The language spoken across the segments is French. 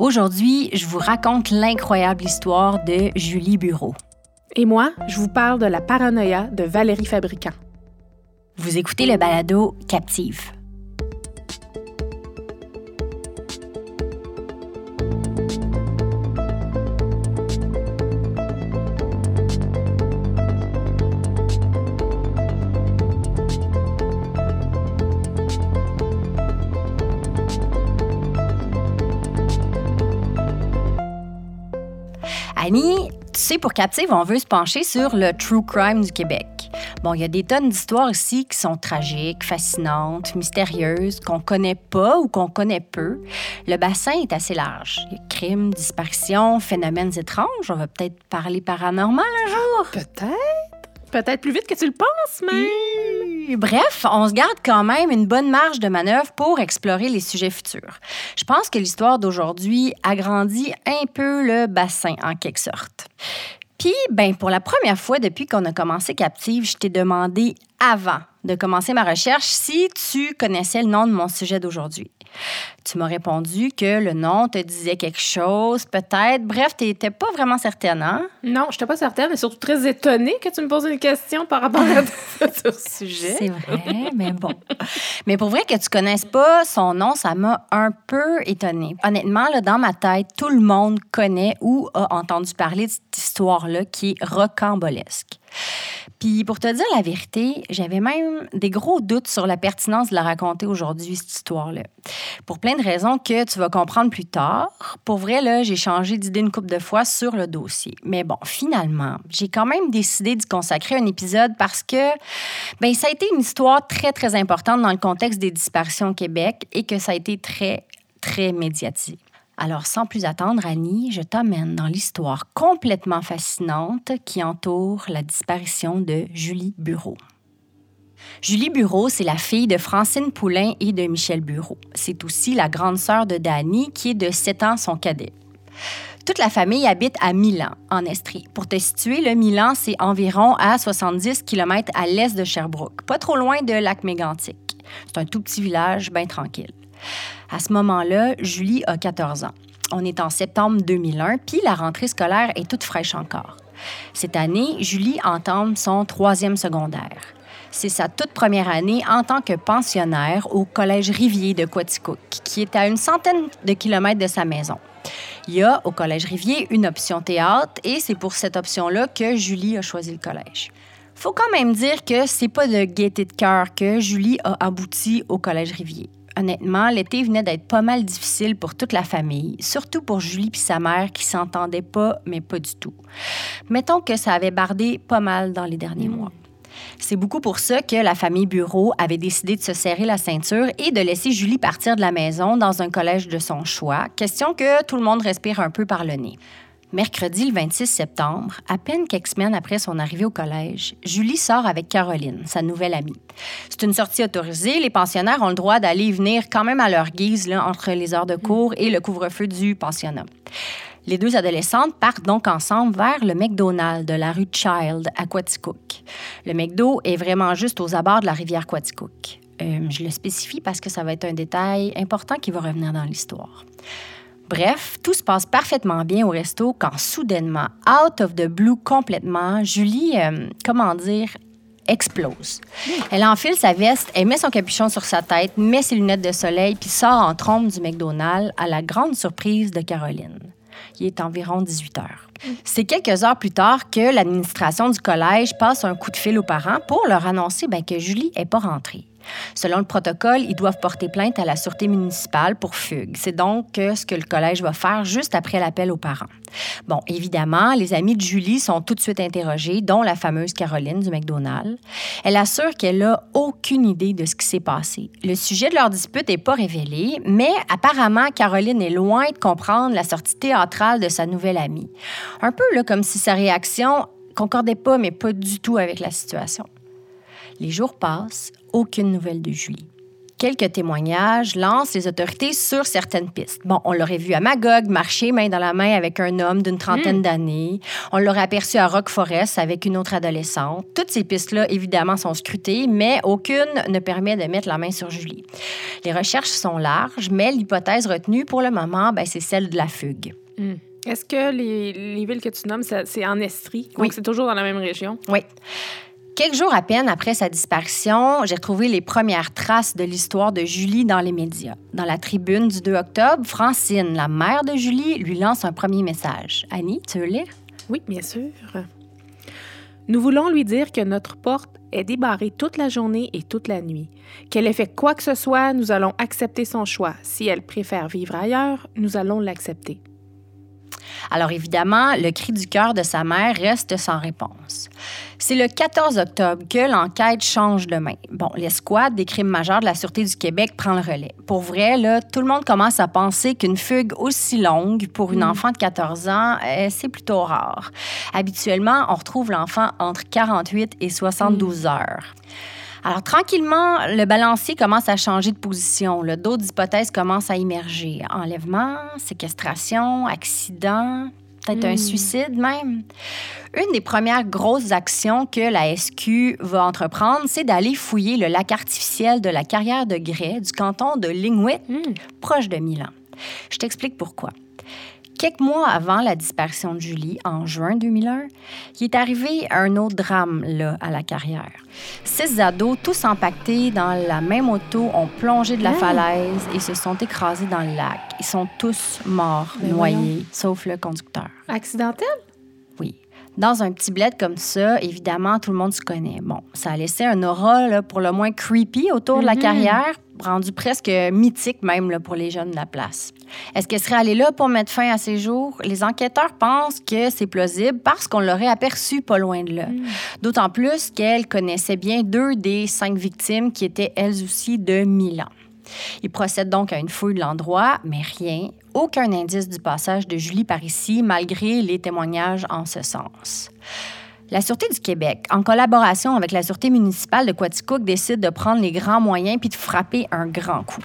Aujourd'hui, je vous raconte l'incroyable histoire de Julie Bureau. Et moi, je vous parle de la paranoïa de Valérie Fabricant. Vous écoutez le balado Captive. Pour Captive, on veut se pencher sur le true crime du Québec. Bon, il y a des tonnes d'histoires ici qui sont tragiques, fascinantes, mystérieuses, qu'on connaît pas ou qu'on connaît peu. Le bassin est assez large. Il y a crimes, disparitions, phénomènes étranges. On va peut-être parler paranormal un jour. Peut-être. Peut-être plus vite que tu le penses, mais... Bref, on se garde quand même une bonne marge de manœuvre pour explorer les sujets futurs. Je pense que l'histoire d'aujourd'hui agrandit un peu le bassin en quelque sorte. Puis, ben, pour la première fois depuis qu'on a commencé Captive, je t'ai demandé avant de commencer ma recherche si tu connaissais le nom de mon sujet d'aujourd'hui. Tu m'as répondu que le nom te disait quelque chose, peut-être. Bref, tu n'étais pas vraiment certaine, hein? Non, je n'étais pas certaine, mais surtout très étonnée que tu me poses une question par rapport à ce sujet. C'est vrai, mais bon. Mais pour vrai que tu connaisses pas son nom, ça m'a un peu étonnée. Honnêtement, là, dans ma tête, tout le monde connaît ou a entendu parler de cette histoire-là qui est rocambolesque. Puis pour te dire la vérité, j'avais même des gros doutes sur la pertinence de la raconter aujourd'hui, cette histoire-là. Pour plein de raisons que tu vas comprendre plus tard. Pour vrai, là, j'ai changé d'idée une couple de fois sur le dossier. Mais bon, finalement, j'ai quand même décidé d'y consacrer un épisode parce que ben, ça a été une histoire très, très importante dans le contexte des disparitions au Québec et que ça a été très, très médiatisé. Alors, sans plus attendre, Annie, je t'amène dans l'histoire complètement fascinante qui entoure la disparition de Julie Bureau. Julie Bureau, c'est la fille de Francine Poulain et de Michel Bureau. C'est aussi la grande sœur de Dany, qui est de 7 ans son cadet. Toute la famille habite à Milan, en Estrie. Pour te situer, le Milan, c'est environ à 70 km à l'est de Sherbrooke, pas trop loin de lac Mégantic. C'est un tout petit village bien tranquille. À ce moment-là, Julie a 14 ans. On est en septembre 2001, puis la rentrée scolaire est toute fraîche encore. Cette année, Julie entame son troisième secondaire. C'est sa toute première année en tant que pensionnaire au Collège Rivier de Quaticook, qui est à une centaine de kilomètres de sa maison. Il y a au Collège Rivier une option théâtre et c'est pour cette option-là que Julie a choisi le collège. Faut quand même dire que c'est pas de gaieté de cœur que Julie a abouti au Collège Rivier honnêtement, l'été venait d'être pas mal difficile pour toute la famille, surtout pour Julie et sa mère qui s'entendaient pas, mais pas du tout. Mettons que ça avait bardé pas mal dans les derniers mm. mois. C'est beaucoup pour ça que la famille Bureau avait décidé de se serrer la ceinture et de laisser Julie partir de la maison dans un collège de son choix, question que tout le monde respire un peu par le nez. Mercredi le 26 septembre, à peine quelques semaines après son arrivée au collège, Julie sort avec Caroline, sa nouvelle amie. C'est une sortie autorisée. Les pensionnaires ont le droit d'aller et venir quand même à leur guise là, entre les heures de cours et le couvre-feu du pensionnat. Les deux adolescentes partent donc ensemble vers le McDonald's de la rue Child à Quaticook. Le McDo est vraiment juste aux abords de la rivière Quaticook. Euh, je le spécifie parce que ça va être un détail important qui va revenir dans l'histoire. Bref, tout se passe parfaitement bien au resto quand soudainement, out of the blue complètement, Julie, euh, comment dire, explose. Elle enfile sa veste, elle met son capuchon sur sa tête, met ses lunettes de soleil, puis sort en trompe du McDonald's à la grande surprise de Caroline. Il est environ 18 heures. C'est quelques heures plus tard que l'administration du collège passe un coup de fil aux parents pour leur annoncer ben, que Julie n'est pas rentrée. Selon le protocole, ils doivent porter plainte à la sûreté municipale pour fugue. C'est donc ce que le collège va faire juste après l'appel aux parents. Bon, évidemment, les amis de Julie sont tout de suite interrogés, dont la fameuse Caroline du McDonald's. Elle assure qu'elle n'a aucune idée de ce qui s'est passé. Le sujet de leur dispute n'est pas révélé, mais apparemment, Caroline est loin de comprendre la sortie théâtrale de sa nouvelle amie. Un peu comme si sa réaction concordait pas, mais pas du tout avec la situation. Les jours passent, aucune nouvelle de Julie. Quelques témoignages lancent les autorités sur certaines pistes. Bon, on l'aurait vu à Magog marcher main dans la main avec un homme d'une trentaine d'années. On l'aurait aperçu à Rock Forest avec une autre adolescente. Toutes ces pistes-là, évidemment, sont scrutées, mais aucune ne permet de mettre la main sur Julie. Les recherches sont larges, mais l'hypothèse retenue pour le moment, ben, c'est celle de la fugue. Est-ce que les, les villes que tu nommes, c'est en Estrie? Oui. Donc, c'est toujours dans la même région? Oui. Quelques jours à peine après sa disparition, j'ai retrouvé les premières traces de l'histoire de Julie dans les médias. Dans la tribune du 2 octobre, Francine, la mère de Julie, lui lance un premier message. Annie, tu veux lire? Oui, bien sûr. Nous voulons lui dire que notre porte est débarrée toute la journée et toute la nuit. Qu'elle ait fait quoi que ce soit, nous allons accepter son choix. Si elle préfère vivre ailleurs, nous allons l'accepter. Alors évidemment, le cri du cœur de sa mère reste sans réponse. C'est le 14 octobre que l'enquête change de main. Bon, l'escouade des crimes majeurs de la Sûreté du Québec prend le relais. Pour vrai, là, tout le monde commence à penser qu'une fugue aussi longue pour une enfant de 14 ans, euh, c'est plutôt rare. Habituellement, on retrouve l'enfant entre 48 et 72 heures. Alors, tranquillement, le balancier commence à changer de position. D'autres hypothèses commencent à émerger. Enlèvement, séquestration, accident, peut-être un suicide même. Une des premières grosses actions que la SQ va entreprendre, c'est d'aller fouiller le lac artificiel de la carrière de grès du canton de Lingwick, proche de Milan. Je t'explique pourquoi. Quelques mois avant la disparition de Julie, en juin 2001, il est arrivé un autre drame là, à la carrière. Six ados, tous empaquetés dans la même auto, ont plongé de la falaise et se sont écrasés dans le lac. Ils sont tous morts, Ben noyés, sauf le conducteur. Accidentel? Dans un petit bled comme ça, évidemment, tout le monde se connaît. Bon, ça a laissé un aura là, pour le moins creepy autour de la carrière, rendu presque mythique même là, pour les jeunes de la place. Est-ce qu'elle serait allée là pour mettre fin à ses jours? Les enquêteurs pensent que c'est plausible parce qu'on l'aurait aperçue pas loin de là. D'autant plus qu'elle connaissait bien deux des cinq victimes qui étaient elles aussi de Milan. Ils procèdent donc à une fouille de l'endroit, mais rien, aucun indice du passage de Julie par ici, malgré les témoignages en ce sens. La Sûreté du Québec, en collaboration avec la Sûreté municipale de Quaticook, décide de prendre les grands moyens puis de frapper un grand coup.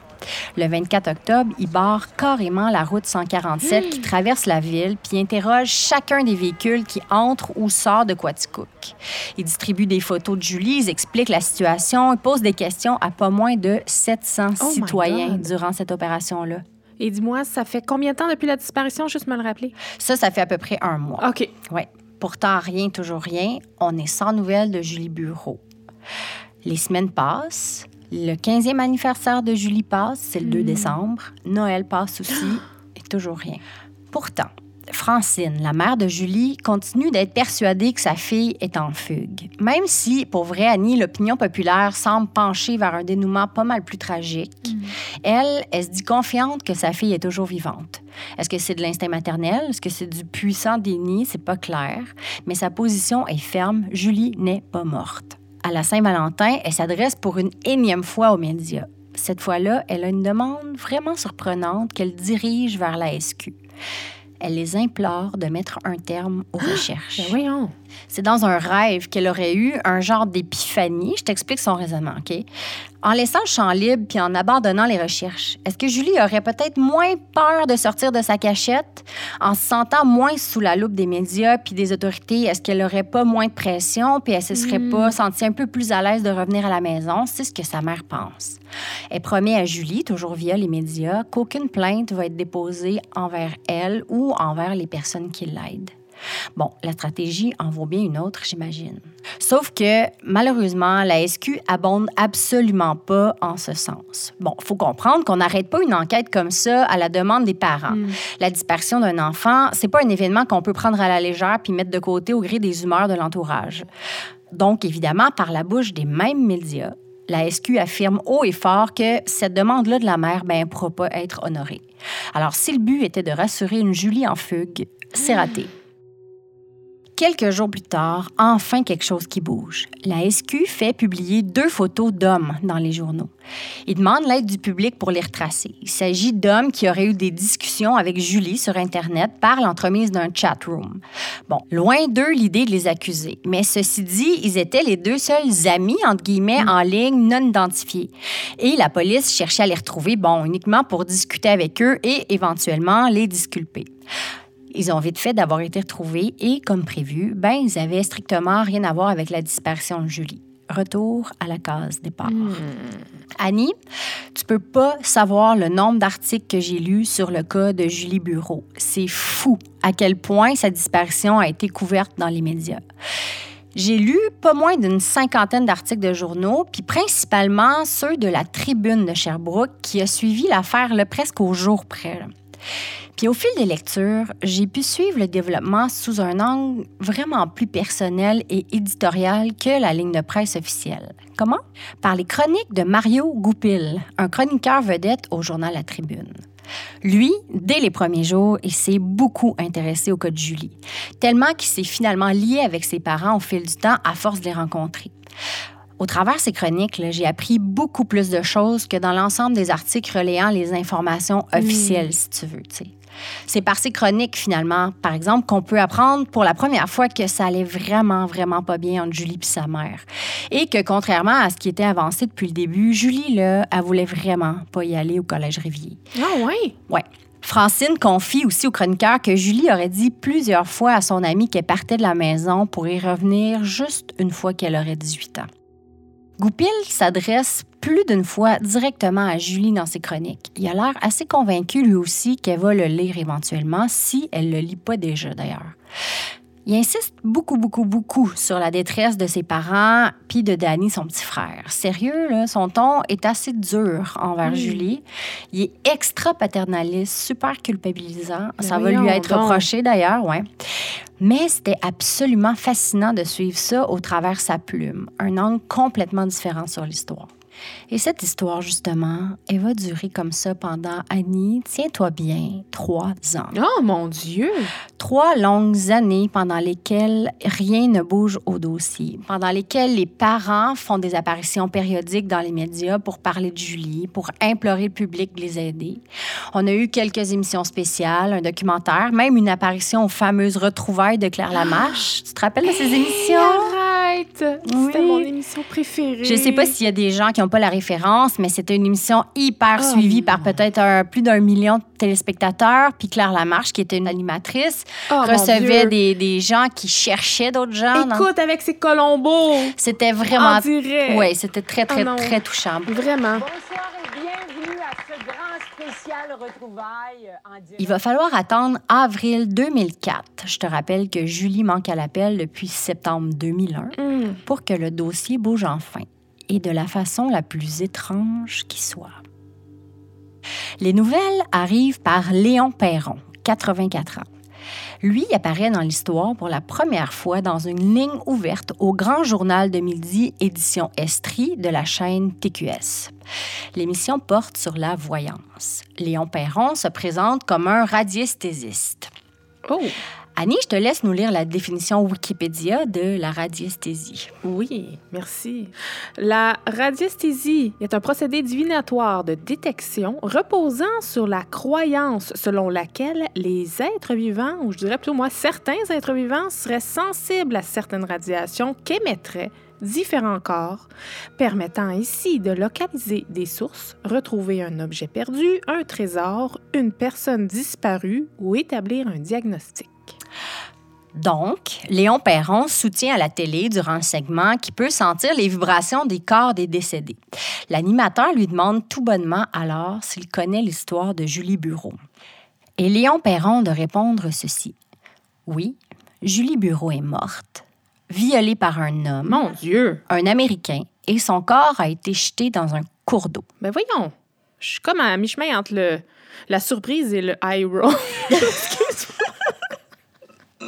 Le 24 octobre, il barre carrément la route 147 qui traverse la ville puis interroge chacun des véhicules qui entre ou sort de Quaticook. Il distribue des photos de Julie, ils expliquent la situation, ils posent des questions à pas moins de 700 Oh my citoyens durant cette opération-là. Et dis-moi, ça fait combien de temps depuis la disparition? Juste me le rappeler. Ça, ça fait à peu près un mois. OK. Oui. Pourtant, rien, toujours rien. On est sans nouvelles de Julie Bureau. Les semaines passent. Le 15e anniversaire de Julie passe, c'est le 2 décembre. Noël passe aussi, et toujours rien. Pourtant, Francine, la mère de Julie, continue d'être persuadée que sa fille est en fugue. Même si, pour vrai, Annie, l'opinion populaire semble pencher vers un dénouement pas mal plus tragique, elle, elle se dit confiante que sa fille est toujours vivante. Est-ce que c'est de l'instinct maternel? Est-ce que c'est du puissant déni? C'est pas clair. Mais sa position est ferme. Julie n'est pas morte. À la Saint-Valentin, elle s'adresse pour une énième fois aux médias. Cette fois-là, elle a une demande vraiment surprenante qu'elle dirige vers la SQ. Elle les implore de mettre un terme aux recherches. Ben voyons. C'est dans un rêve qu'elle aurait eu un genre d'épiphanie. Je t'explique son raisonnement, OK? En laissant le champ libre puis en abandonnant les recherches, est-ce que Julie aurait peut-être moins peur de sortir de sa cachette? En se sentant moins sous la loupe des médias puis des autorités, est-ce qu'elle aurait pas moins de pression puis elle se serait pas sentie un peu plus à l'aise de revenir à la maison? C'est ce que sa mère pense. Elle promet à Julie, toujours via les médias, qu'aucune plainte va être déposée envers elle ou envers les personnes qui l'aident. Bon, la stratégie en vaut bien une autre, j'imagine. Sauf que, malheureusement, la SQ abonde absolument pas en ce sens. Bon, faut comprendre qu'on n'arrête pas une enquête comme ça à la demande des parents. La disparition d'un enfant, c'est pas un événement qu'on peut prendre à la légère puis mettre de côté au gré des humeurs de l'entourage. Donc, évidemment, par la bouche des mêmes médias, la SQ affirme haut et fort que cette demande-là de la mère ben, ne pourra pas être honorée. Alors, si le but était de rassurer une Julie en fugue, c'est raté. Quelques jours plus tard, enfin quelque chose qui bouge. La SQ fait publier deux photos d'hommes dans les journaux. Il demande l'aide du public pour les retracer. Il s'agit d'hommes qui auraient eu des discussions avec Julie sur Internet par l'entremise d'un chat room. Bon, loin d'eux l'idée de les accuser. Mais ceci dit, ils étaient les deux seuls amis, entre guillemets, en ligne non identifiés. Et la police cherchait à les retrouver, bon, uniquement pour discuter avec eux et éventuellement les disculper. Ils ont vite fait d'avoir été retrouvés et, comme prévu, ben, ils avaient strictement rien à voir avec la disparition de Julie. Retour à la case départ. Annie, tu peux pas savoir le nombre d'articles que j'ai lus sur le cas de Julie Bureau. C'est fou à quel point sa disparition a été couverte dans les médias. J'ai lu pas moins d'une cinquantaine d'articles de journaux, puis principalement ceux de la Tribune de Sherbrooke qui a suivi l'affaire presque au jour près. là. Puis au fil des lectures, j'ai pu suivre le développement sous un angle vraiment plus personnel et éditorial que la ligne de presse officielle. Comment? Par les chroniques de Mario Goupil, un chroniqueur vedette au journal La Tribune. Lui, dès les premiers jours, il s'est beaucoup intéressé au cas de Julie, tellement qu'il s'est finalement lié avec ses parents au fil du temps à force de les rencontrer. Au travers de ces chroniques, j'ai appris beaucoup plus de choses que dans l'ensemble des articles relayant les informations officielles, si tu veux. C'est par ces chroniques, finalement, par exemple, qu'on peut apprendre pour la première fois que ça allait vraiment, vraiment pas bien entre Julie et sa mère. Et que, contrairement à ce qui était avancé depuis le début, Julie, là, elle voulait vraiment pas y aller au Collège Rivier. Ah ouais? Ouais. Francine confie aussi au chroniqueur que Julie aurait dit plusieurs fois à son amie qu'elle partait de la maison pour y revenir juste une fois qu'elle aurait 18 ans. Goupil s'adresse plus d'une fois directement à Julie dans ses chroniques. Il a l'air assez convaincu lui aussi qu'elle va le lire éventuellement, si elle le lit pas déjà d'ailleurs. Il insiste beaucoup, beaucoup, beaucoup sur la détresse de ses parents puis de Danny, son petit frère. Sérieux, là, son ton est assez dur envers Julie. Il est extra paternaliste, super culpabilisant. Mais Ça va lui être donc. reproché d'ailleurs, ouais. Mais c'était absolument fascinant de suivre ça au travers sa plume, un angle complètement différent sur l'histoire. Et cette histoire, justement, elle va durer comme ça pendant, Annie, tiens-toi bien, trois ans. Oh mon Dieu! Trois longues années pendant lesquelles rien ne bouge au dossier, pendant lesquelles les parents font des apparitions périodiques dans les médias pour parler de Julie, pour implorer le public de les aider. On a eu quelques émissions spéciales, un documentaire, même une apparition aux fameuses retrouvailles de Claire Lamarche. Tu te rappelles de ces émissions? Oui. C'était mon émission préférée. Je sais pas s'il y a des gens qui n'ont pas la référence, mais c'était une émission hyper Oh suivie par peut-être un- plus d'un million de téléspectateurs. Puis Claire Lamarche, qui était une animatrice, Oh, recevait des, des gens qui cherchaient d'autres gens. dans- Écoute, avec ces colombos! C'était vraiment. En direct. Oui, c'était très, très, Oh non. très touchant. Vraiment. Bonsoir et bienvenue à ce grand spécial retrouvailles euh, en direct. Il va falloir attendre avril 2004. Je te rappelle que Julie manque à l'appel depuis septembre 2001 Hum. pour que le dossier bouge enfin et de la façon la plus étrange qui soit. Les nouvelles arrivent par Léon Perron, 84 ans. Lui apparaît dans l'histoire pour la première fois dans une ligne ouverte au Grand Journal de Midi, édition Estrie de la chaîne TQS. L'émission porte sur la voyance. Léon Perron se présente comme un radiesthésiste. Oh, Annie, je te laisse nous lire la définition Wikipédia de la radiesthésie. oui, merci. La radiesthésie est un procédé divinatoire de détection reposant sur la croyance selon laquelle les êtres vivants, ou je dirais plutôt moi, certains êtres vivants seraient sensibles à certaines radiations qu'émettraient différents corps, permettant ainsi de localiser des sources, retrouver un objet perdu, un trésor, une personne disparue ou établir un diagnostic. Donc, Léon Perron soutient à la télé durant le segment qui peut sentir les vibrations des corps des décédés. L'animateur lui demande tout bonnement alors s'il connaît l'histoire de Julie Bureau. Et Léon Perron de répondre ceci. Oui, Julie Bureau est morte, violée par un homme, Mon Dieu! un Américain, et son corps a été jeté dans un cours d'eau. Ben voyons, je suis comme à mi-chemin entre le, la surprise et le high roll.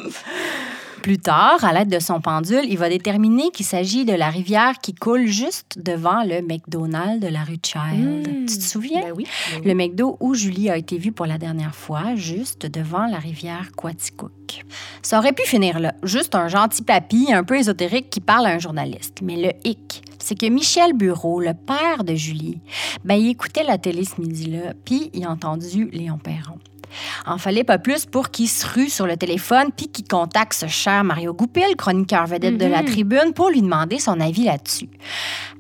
Plus tard, à l'aide de son pendule, il va déterminer qu'il s'agit de la rivière qui coule juste devant le McDonald's de la rue Child. Hmm. Tu te souviens? Ben oui. ben oui. Le McDo où Julie a été vue pour la dernière fois, juste devant la rivière Quaticook. Ça aurait pu finir là, juste un gentil papy un peu ésotérique qui parle à un journaliste. Mais le hic, c'est que Michel Bureau, le père de Julie, ben, il écoutait la télé ce midi-là, puis il a entendu Léon Perron. En fallait pas plus pour qu'il se rue sur le téléphone puis qu'il contacte ce cher Mario Goupil, chroniqueur vedette de la tribune, pour lui demander son avis là-dessus.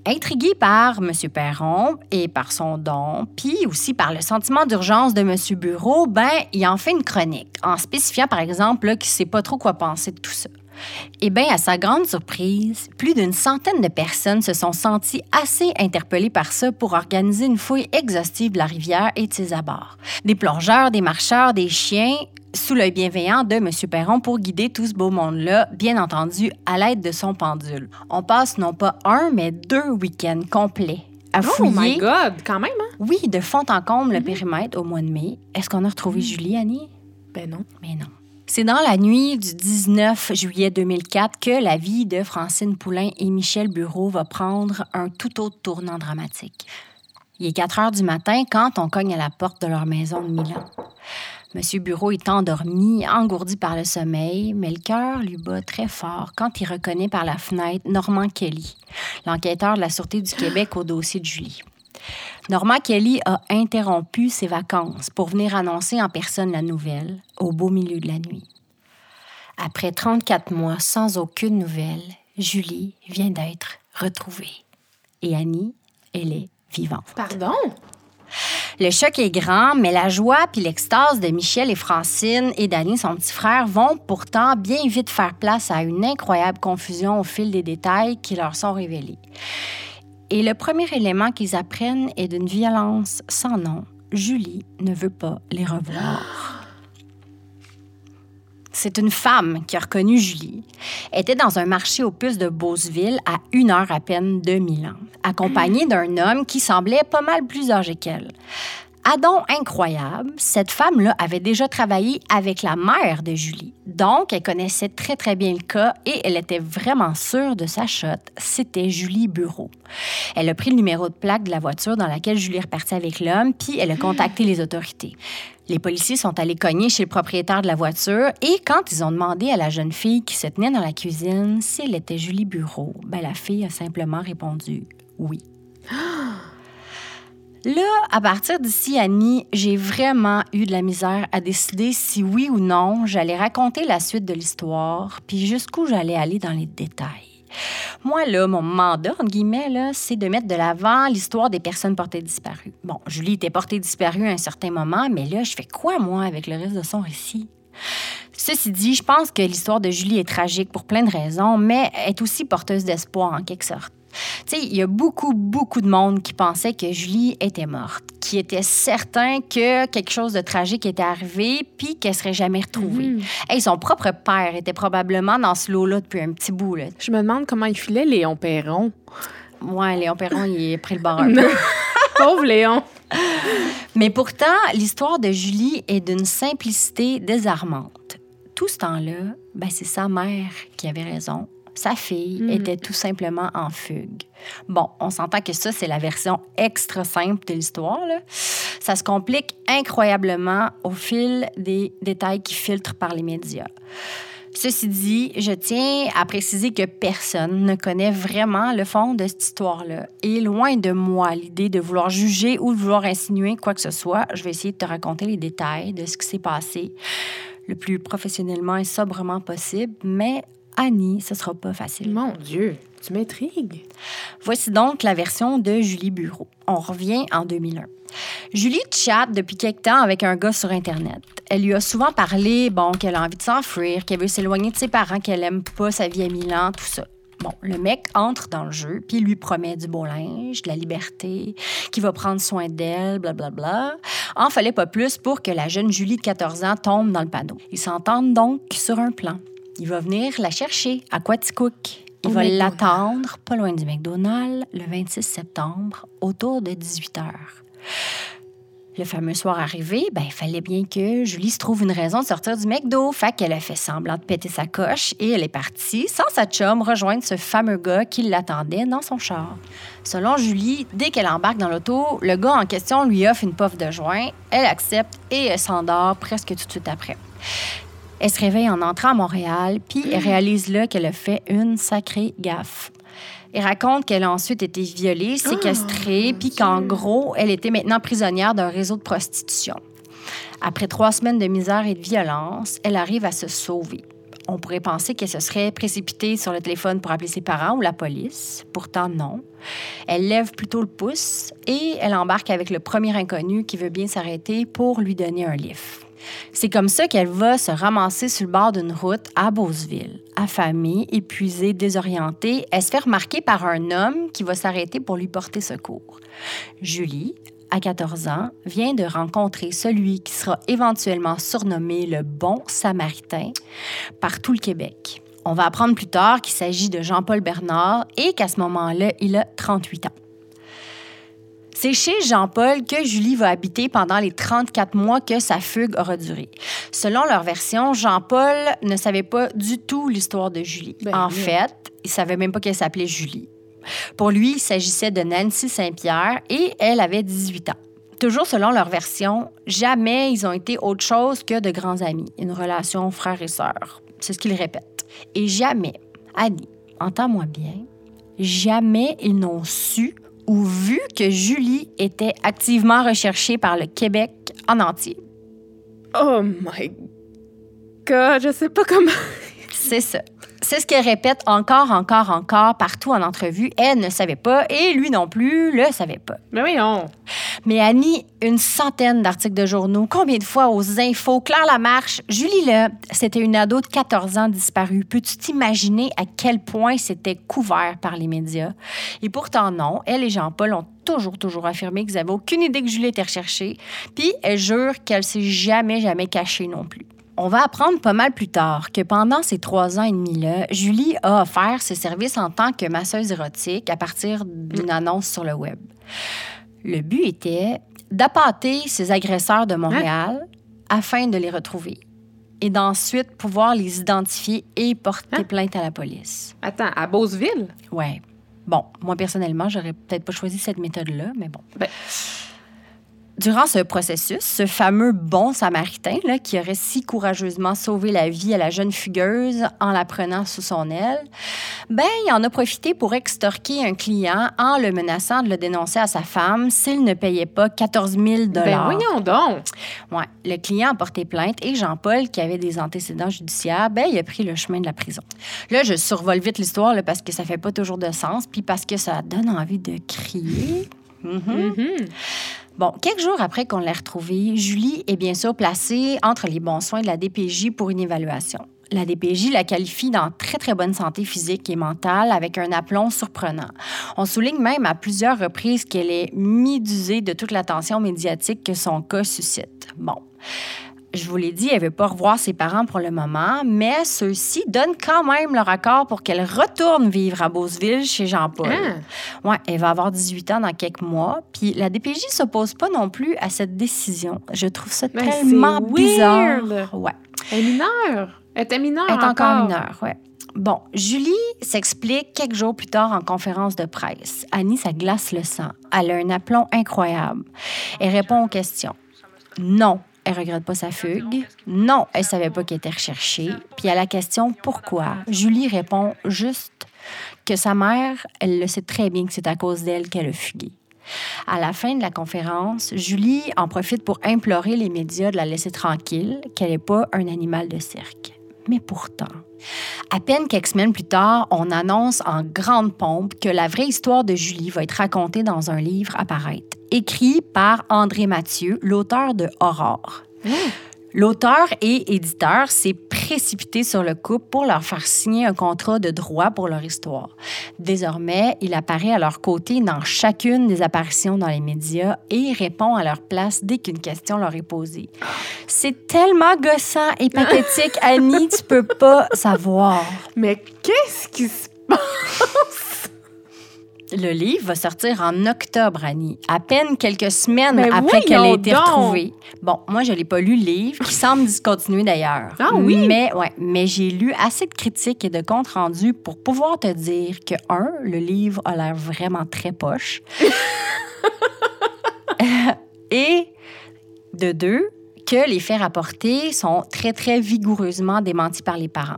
Intrigué par M. Perron et par son don, puis aussi par le sentiment d'urgence de M. Bureau, ben, il en fait une chronique, en spécifiant par exemple qu'il sait pas trop quoi penser de tout ça. Eh bien, à sa grande surprise, plus d'une centaine de personnes se sont senties assez interpellées par ça pour organiser une fouille exhaustive de la rivière et de ses abords. Des plongeurs, des marcheurs, des chiens, sous l'œil bienveillant de M. Perron pour guider tout ce beau monde-là, bien entendu, à l'aide de son pendule. On passe non pas un, mais deux week-ends complets à Oh fouiller. my God, quand même, hein? Oui, de fond en comble le périmètre au mois de mai. Est-ce qu'on a retrouvé Julie, Annie? Ben non. Mais non. C'est dans la nuit du 19 juillet 2004 que la vie de Francine Poulain et Michel Bureau va prendre un tout autre tournant dramatique. Il est 4 heures du matin quand on cogne à la porte de leur maison de Milan. Monsieur Bureau est endormi, engourdi par le sommeil, mais le cœur lui bat très fort quand il reconnaît par la fenêtre Normand Kelly, l'enquêteur de la Sûreté du Québec au dossier de Julie. Normand Kelly a interrompu ses vacances pour venir annoncer en personne la nouvelle au beau milieu de la nuit. Après 34 mois sans aucune nouvelle, Julie vient d'être retrouvée. Et Annie, elle est vivante. Pardon? Le choc est grand, mais la joie puis l'extase de Michel et Francine et d'Annie, son petit frère, vont pourtant bien vite faire place à une incroyable confusion au fil des détails qui leur sont révélés. Et le premier élément qu'ils apprennent est d'une violence sans nom. Julie ne veut pas les revoir. C'est une femme qui a reconnu Julie. Elle était dans un marché aux puces de Beauceville à une heure à peine de Milan, accompagnée d'un homme qui semblait pas mal plus âgé qu'elle. Adon incroyable, cette femme-là avait déjà travaillé avec la mère de Julie. Donc, elle connaissait très, très bien le cas et elle était vraiment sûre de sa shot. C'était Julie Bureau. Elle a pris le numéro de plaque de la voiture dans laquelle Julie est repartie avec l'homme, puis elle a contacté les autorités. Les policiers sont allés cogner chez le propriétaire de la voiture et quand ils ont demandé à la jeune fille qui se tenait dans la cuisine si elle était Julie Bureau, ben la fille a simplement répondu oui. Là, à partir d'ici, Annie, j'ai vraiment eu de la misère à décider si oui ou non j'allais raconter la suite de l'histoire, puis jusqu'où j'allais aller dans les détails. Moi, là, mon mandat, entre guillemets, là, c'est de mettre de l'avant l'histoire des personnes portées disparues. Bon, Julie était portée disparue à un certain moment, mais là, je fais quoi, moi, avec le reste de son récit? Ceci dit, je pense que l'histoire de Julie est tragique pour plein de raisons, mais est aussi porteuse d'espoir en quelque sorte. Tu sais, il y a beaucoup, beaucoup de monde qui pensait que Julie était morte, qui était certain que quelque chose de tragique était arrivé, puis qu'elle serait jamais retrouvée. Hey, son propre père était probablement dans ce lot-là depuis un petit bout. Là. Je me demande comment il filait Léon Perron. Ouais, Léon Perron, il est pris le bord un peu. Pauvre Léon. Mais pourtant, l'histoire de Julie est d'une simplicité désarmante. Tout ce temps-là, ben, c'est sa mère qui avait raison. Sa fille Mhm. était tout simplement en fugue. Bon, on s'entend que ça, c'est la version extra simple de l'histoire. Ça se complique incroyablement au fil des détails qui filtrent par les médias. Ceci dit, je tiens à préciser que personne ne connaît vraiment le fond de cette histoire-là. Et loin de moi l'idée de vouloir juger ou de vouloir insinuer quoi que ce soit, je vais essayer de te raconter les détails de ce qui s'est passé le plus professionnellement et sobrement possible. Mais Annie, ce sera pas facile. Mon Dieu, tu m'intrigues. Voici donc la version de Julie Bureau. On revient en 2001. Julie chatte depuis quelque temps avec un gars sur Internet. Elle lui a souvent parlé, bon, qu'elle a envie de s'enfuir, qu'elle veut s'éloigner de ses parents, qu'elle aime pas sa vie à Milan, tout ça. Bon, le mec entre dans le jeu, puis lui promet du beau linge, de la liberté, qu'il va prendre soin d'elle, blablabla. En fallait pas plus pour que la jeune Julie de 14 ans tombe dans le panneau. Ils s'entendent donc sur un plan. Il va venir la chercher à Quaticook. Il Au va l'attendre pas loin du McDonald's le 26 septembre, autour de 18 heures. Le fameux soir arrivé, ben, il fallait bien que Julie se trouve une raison de sortir du McDo. Fait qu'elle a fait semblant de péter sa coche et elle est partie, sans sa chum, rejoindre ce fameux gars qui l'attendait dans son char. Selon Julie, dès qu'elle embarque dans l'auto, le gars en question lui offre une puff de joint. Elle accepte et elle s'endort presque tout de suite après. Elle se réveille en entrant à Montréal, puis elle réalise là qu'elle a fait une sacrée gaffe. Elle raconte qu'elle a ensuite été violée, séquestrée, puis qu'en gros, elle était maintenant prisonnière d'un réseau de prostitution. Après trois semaines de misère et de violence, elle arrive à se sauver. On pourrait penser qu'elle se serait précipitée sur le téléphone pour appeler ses parents ou la police. Pourtant, non. Elle lève plutôt le pouce et elle embarque avec le premier inconnu qui veut bien s'arrêter pour lui donner un lift. C'est comme ça qu'elle va se ramasser sur le bord d'une route à Beauceville. Affamée, épuisée, désorientée, elle se fait remarquer par un homme qui va s'arrêter pour lui porter secours. Julie, à 14 ans, vient de rencontrer celui qui sera éventuellement surnommé le bon samaritain par tout le Québec. On va apprendre plus tard qu'il s'agit de Jean-Paul Bernard et qu'à ce moment-là, il a 38 ans. C'est chez Jean-Paul que Julie va habiter pendant les 34 mois que sa fugue aura duré. Selon leur version, Jean-Paul ne savait pas du tout l'histoire de Julie. Ben, en fait, il savait même pas qu'elle s'appelait Julie. Pour lui, il s'agissait de Nancy Saint-Pierre et elle avait 18 ans. Toujours selon leur version, jamais ils ont été autre chose que de grands amis, une relation frère et sœur. C'est ce qu'ils répètent. Et jamais, Annie, entends-moi bien, jamais ils n'ont su ou vu que Julie était activement recherchée par le Québec en entier. Oh my God, je sais pas comment. C'est ça. C'est ce qu'elle répète encore, encore, encore partout en entrevue. Elle ne savait pas et lui non plus le savait pas. Mais oui, on. Mais Annie, une centaine d'articles de journaux, combien de fois aux infos, Claire Lamarche, Julie là, c'était une ado de 14 ans disparue. Peux-tu t'imaginer à quel point c'était couvert par les médias? Et pourtant non, elle et Jean-Paul ont toujours, toujours affirmé qu'ils n'avaient aucune idée que Julie était recherchée. Puis elle jure qu'elle s'est jamais, jamais cachée non plus. On va apprendre pas mal plus tard que pendant ces trois ans et demi-là, Julie a offert ses services en tant que masseuse érotique à partir d'une annonce sur le web. Le but était d'appâter ces agresseurs de Montréal afin de les retrouver et d'ensuite pouvoir les identifier et porter Hein? plainte à la police. Attends, à Beauceville? Ouais. Bon, moi personnellement, j'aurais peut-être pas choisi cette méthode-là, mais bon. Ben- Durant ce processus, ce fameux bon samaritain là, qui aurait si courageusement sauvé la vie à la jeune fugueuse en la prenant sous son aile, ben, il en a profité pour extorquer un client en le menaçant de le dénoncer à sa femme s'il ne payait pas 14 000 Ben voyons donc. Ouais, le client a porté plainte et Jean-Paul, qui avait des antécédents judiciaires, ben, il a pris le chemin de la prison. Là, je survole vite l'histoire parce que ça fait pas toujours de sens, puis parce que ça donne envie de crier. Mhm. Mhm. Bon, quelques jours après qu'on l'ait retrouvée, Julie est bien sûr placée entre les bons soins de la DPJ pour une évaluation. La DPJ la qualifie dans très, très bonne santé physique et mentale avec un aplomb surprenant. On souligne même à plusieurs reprises qu'elle est médusée de toute l'attention médiatique que son cas suscite. Bon. Je vous l'ai dit, elle ne veut pas revoir ses parents pour le moment, mais ceux-ci donnent quand même leur accord pour qu'elle retourne vivre à Beauceville chez Jean-Paul. Hein? Ouais, elle va avoir 18 ans dans quelques mois. Puis la DPJ ne s'oppose pas non plus à cette décision. Je trouve ça Mais tellement bizarre. weird. Ouais. Elle est mineure. Elle était mineure Elle est encore encore. mineure, ouais. Bon, Julie s'explique quelques jours plus tard en conférence de presse. Annie, ça glace le sang. Elle a un aplomb incroyable. Elle répond aux questions. Non, elle regrette pas sa fugue. Non, elle savait pas qu'elle était recherchée. Puis à la question pourquoi, Julie répond juste que sa mère, elle le sait très bien que c'est à cause d'elle qu'elle a fugué. À la fin de la conférence, Julie en profite pour implorer les médias de la laisser tranquille, qu'elle n'est pas un animal de cirque. Mais pourtant, à peine quelques semaines plus tard, on annonce en grande pompe que la vraie histoire de Julie va être racontée dans un livre à paraître, écrit par André Mathieu, l'auteur de Aurore. L'auteur et éditeur s'est précipité sur le couple pour leur faire signer un contrat de droit pour leur histoire. Désormais, il apparaît à leur côté dans chacune des apparitions dans les médias et répond à leur place dès qu'une question leur est posée. C'est tellement gossant et pathétique, Annie, tu peux pas savoir. Mais qu'est-ce qui se passe? Le livre va sortir en octobre, Annie, à peine quelques semaines après qu'elle ait été donc! retrouvée. Bon, moi, je l'ai pas lu, le livre, qui semble discontinué d'ailleurs. Ah oui? Mais, ouais, mais j'ai lu assez de critiques et de comptes rendus pour pouvoir te dire que, un, le livre a l'air vraiment très poche. et, de deux, que les faits rapportés sont très, très vigoureusement démentis par les parents.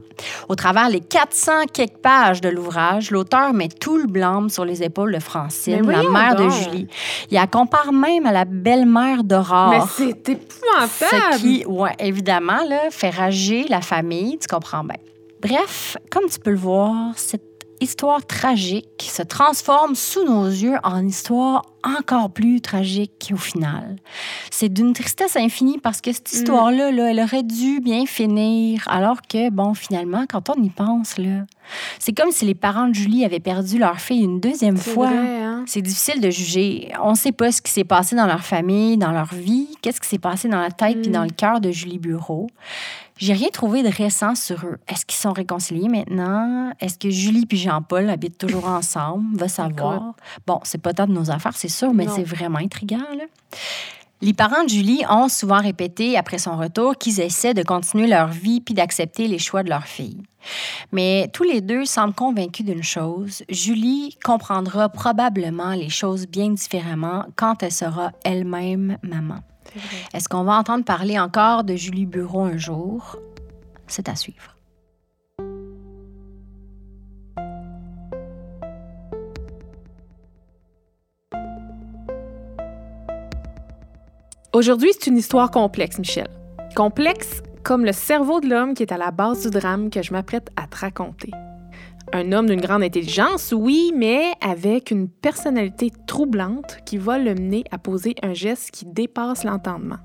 Au travers les 400 quelques pages de l'ouvrage, l'auteur met tout le blâme sur les épaules de Francine, la mère de. Julie. Il la compare même à la belle-mère d'Aurore. Mais c'est épouvantable. Ce qui, ouais, évidemment, là, fait rager la famille, tu comprends bien. Bref, comme tu peux le voir, cette histoire tragique se transforme sous nos yeux en histoire encore plus tragique au final. C'est d'une tristesse infinie parce que cette histoire-là, là, elle aurait dû bien finir, alors que, bon, finalement, quand on y pense, là, c'est comme si les parents de Julie avaient perdu leur fille une deuxième fois. hein? C'est difficile de juger. On ne sait pas ce qui s'est passé dans leur famille, dans leur vie, qu'est-ce qui s'est passé dans la tête puis Mm. dans le cœur de Julie Bureau. J'ai rien trouvé de récent sur eux. Est-ce qu'ils sont réconciliés maintenant? Est-ce que Julie puis Jean-Paul habitent toujours ensemble? Va savoir. Bon, c'est pas tant de nos affaires, c'est sûr, mais c'est vraiment intriguant, là. Les parents de Julie ont souvent répété après son retour qu'ils essaient de continuer leur vie puis d'accepter les choix de leur fille. Mais tous les deux semblent convaincus d'une chose. Julie comprendra probablement les choses bien différemment quand elle sera elle-même maman. Est-ce qu'on va entendre parler encore de Julie Bureau un jour? C'est à suivre. Aujourd'hui, c'est une histoire complexe, Michel. Complexe comme le cerveau de l'homme qui est à la base du drame que je m'apprête à te raconter. Un homme d'une grande intelligence, oui, mais avec une personnalité troublante qui va le mener à poser un geste qui dépasse l'entendement.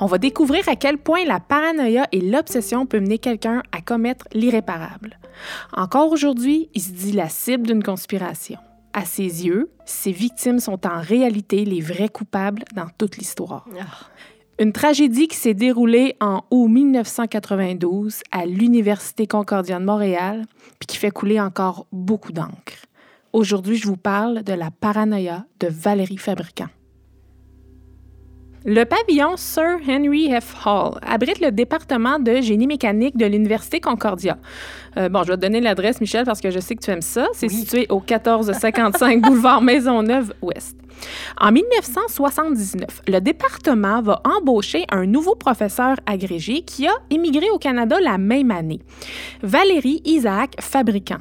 On va découvrir à quel point la paranoïa et l'obsession peuvent mener quelqu'un à commettre l'irréparable. Encore aujourd'hui, il se dit la cible d'une conspiration. À ses yeux, ses victimes sont en réalité les vrais coupables dans toute l'histoire. Une tragédie qui s'est déroulée en août 1992 à l'Université Concordia de Montréal, puis qui fait couler encore beaucoup d'encre. Aujourd'hui, je vous parle de la paranoïa de Valérie Fabricant. Le pavillon Sir Henry F. Hall abrite le département de génie mécanique de l'Université Concordia. Euh, bon, je vais te donner l'adresse, Michel, parce que je sais que tu aimes ça. C'est Oui. situé au 1455 boulevard Maisonneuve-Ouest. En 1979, le département va embaucher un nouveau professeur agrégé qui a émigré au Canada la même année, Valérie Isaac Fabricant.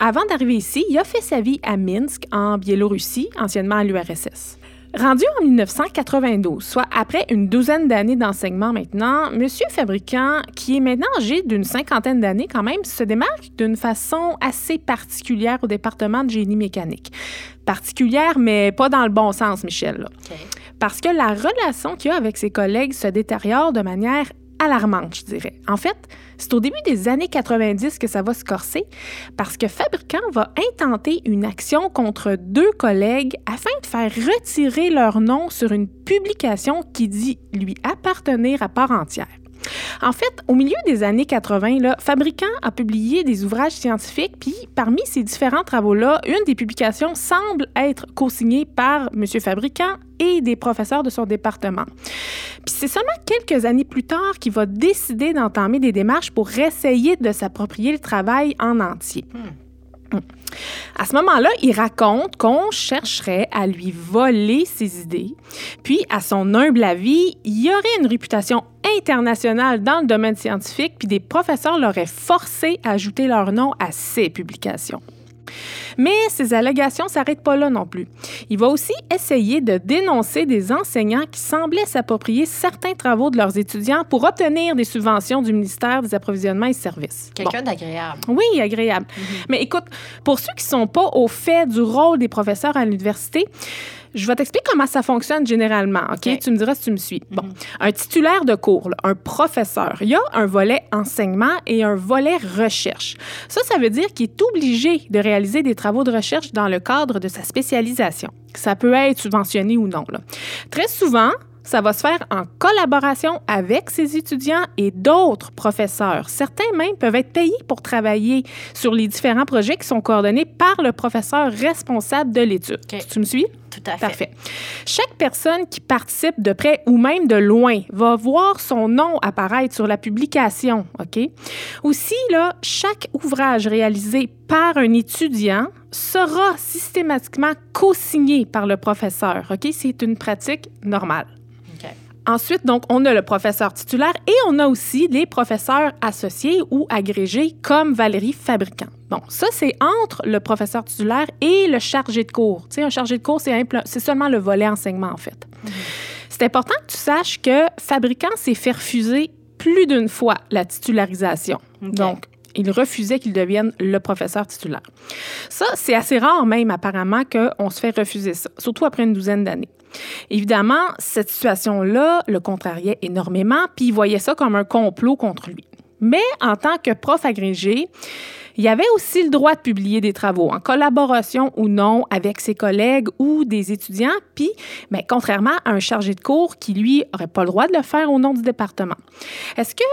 Avant d'arriver ici, il a fait sa vie à Minsk, en Biélorussie, anciennement à l'URSS. Rendu en 1992, soit après une douzaine d'années d'enseignement maintenant, M. Fabricant, qui est maintenant âgé d'une cinquantaine d'années quand même, se démarque d'une façon assez particulière au département de génie mécanique. Particulière, mais pas dans le bon sens, Michel. là. Parce que la relation qu'il a avec ses collègues se détériore de manière alarmante, je dirais. En fait, c'est au début des années 90 que ça va se corser parce que Fabricant va intenter une action contre deux collègues afin de faire retirer leur nom sur une publication qui dit lui appartenir à part entière. En fait, au milieu des années 80, là, Fabricant a publié des ouvrages scientifiques, puis parmi ces différents travaux-là, une des publications semble être co-signée par M. Fabricant et des professeurs de son département. Puis c'est seulement quelques années plus tard qu'il va décider d'entamer des démarches pour essayer de s'approprier le travail en entier. Hmm. À ce moment-là, il raconte qu'on chercherait à lui voler ses idées. Puis, à son humble avis, il y aurait une réputation internationale dans le domaine scientifique, puis des professeurs l'auraient forcé à ajouter leur nom à ses publications. Mais ces allégations ne s'arrêtent pas là non plus. Il va aussi essayer de dénoncer des enseignants qui semblaient s'approprier certains travaux de leurs étudiants pour obtenir des subventions du ministère des Approvisionnements et Services. Bon. Quelqu'un d'agréable. Oui, agréable. Mais écoute, pour ceux qui ne sont pas au fait du rôle des professeurs à l'université, je vais t'expliquer comment ça fonctionne généralement, OK? Tu me diras si tu me suis. Bon, un titulaire de cours, là, un professeur, il y a un volet enseignement et un volet recherche. Ça, ça veut dire qu'il est obligé de réaliser des travaux de recherche dans le cadre de sa spécialisation. Ça peut être subventionné ou non. là. Très souvent, ça va se faire en collaboration avec ses étudiants et d'autres professeurs. Certains même peuvent être payés pour travailler sur les différents projets qui sont coordonnés par le professeur responsable de l'étude. Tu me suis? Tout à fait. Parfait. Chaque personne qui participe de près ou même de loin va voir son nom apparaître sur la publication, OK? Aussi, là, chaque ouvrage réalisé par un étudiant sera systématiquement co-signé par le professeur, OK? C'est une pratique normale. Ensuite, donc, on a le professeur titulaire et on a aussi les professeurs associés ou agrégés comme Valérie Fabricant. Bon, ça, c'est entre le professeur titulaire et le chargé de cours. Tu sais, un chargé de cours, c'est seulement le volet enseignement, en fait. C'est important que tu saches que Fabricant s'est fait refuser plus d'une fois la titularisation. Donc, il refusait qu'il devienne le professeur titulaire. Ça, c'est assez rare même apparemment qu'on se fait refuser ça, surtout après une douzaine d'années. Évidemment, cette situation-là le contrariait énormément, puis il voyait ça comme un complot contre lui. Mais en tant que prof agrégé, il avait aussi le droit de publier des travaux, en collaboration ou non avec ses collègues ou des étudiants, puis, mais contrairement à un chargé de cours qui, lui, n'aurait pas le droit de le faire au nom du département. Est-ce que